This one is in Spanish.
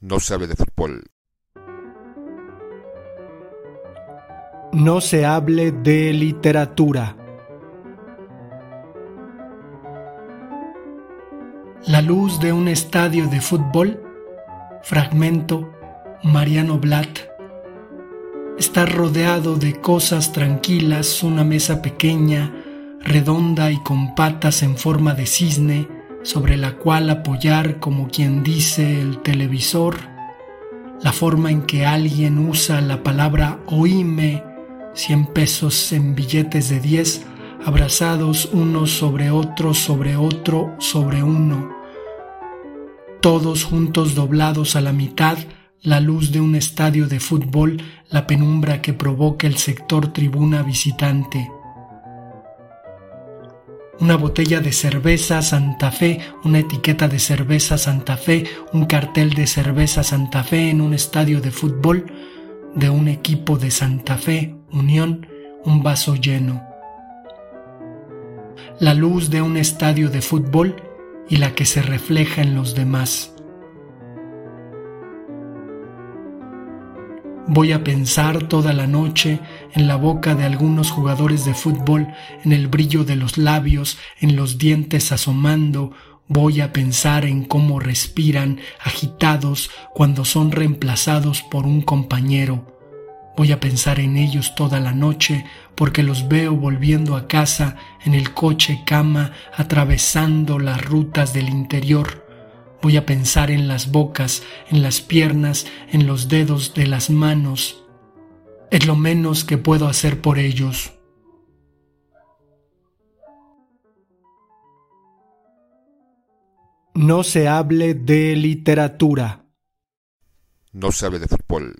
No sabe de fútbol. No se hable de literatura. La luz de un estadio de fútbol, fragmento Mariano Blatt, está rodeado de cosas tranquilas, una mesa pequeña, redonda y con patas en forma de cisne, sobre la cual apoyar, como quien dice, el televisor, la forma en que alguien usa la palabra oíme, cien pesos en billetes de diez, abrazados unos sobre otros, sobre otro, sobre uno, todos juntos doblados a la mitad, la luz de un estadio de fútbol, la penumbra que provoca el sector tribuna visitante una botella de cerveza Santa Fe, una etiqueta de cerveza Santa Fe, un cartel de cerveza Santa Fe en un estadio de fútbol de un equipo de Santa Fe, Unión, un vaso lleno. La luz de un estadio de fútbol y la que se refleja en los demás. Voy a pensar toda la noche en la boca de algunos jugadores de fútbol, en el brillo de los labios, en los dientes asomando. Voy a pensar en cómo respiran agitados cuando son reemplazados por un compañero. Voy a pensar en ellos toda la noche porque los veo volviendo a casa en el coche cama atravesando las rutas del interior Voy a pensar en las bocas, en las piernas, en los dedos de las manos. Es lo menos que puedo hacer por ellos. No se hable de literatura. No se hable de fútbol.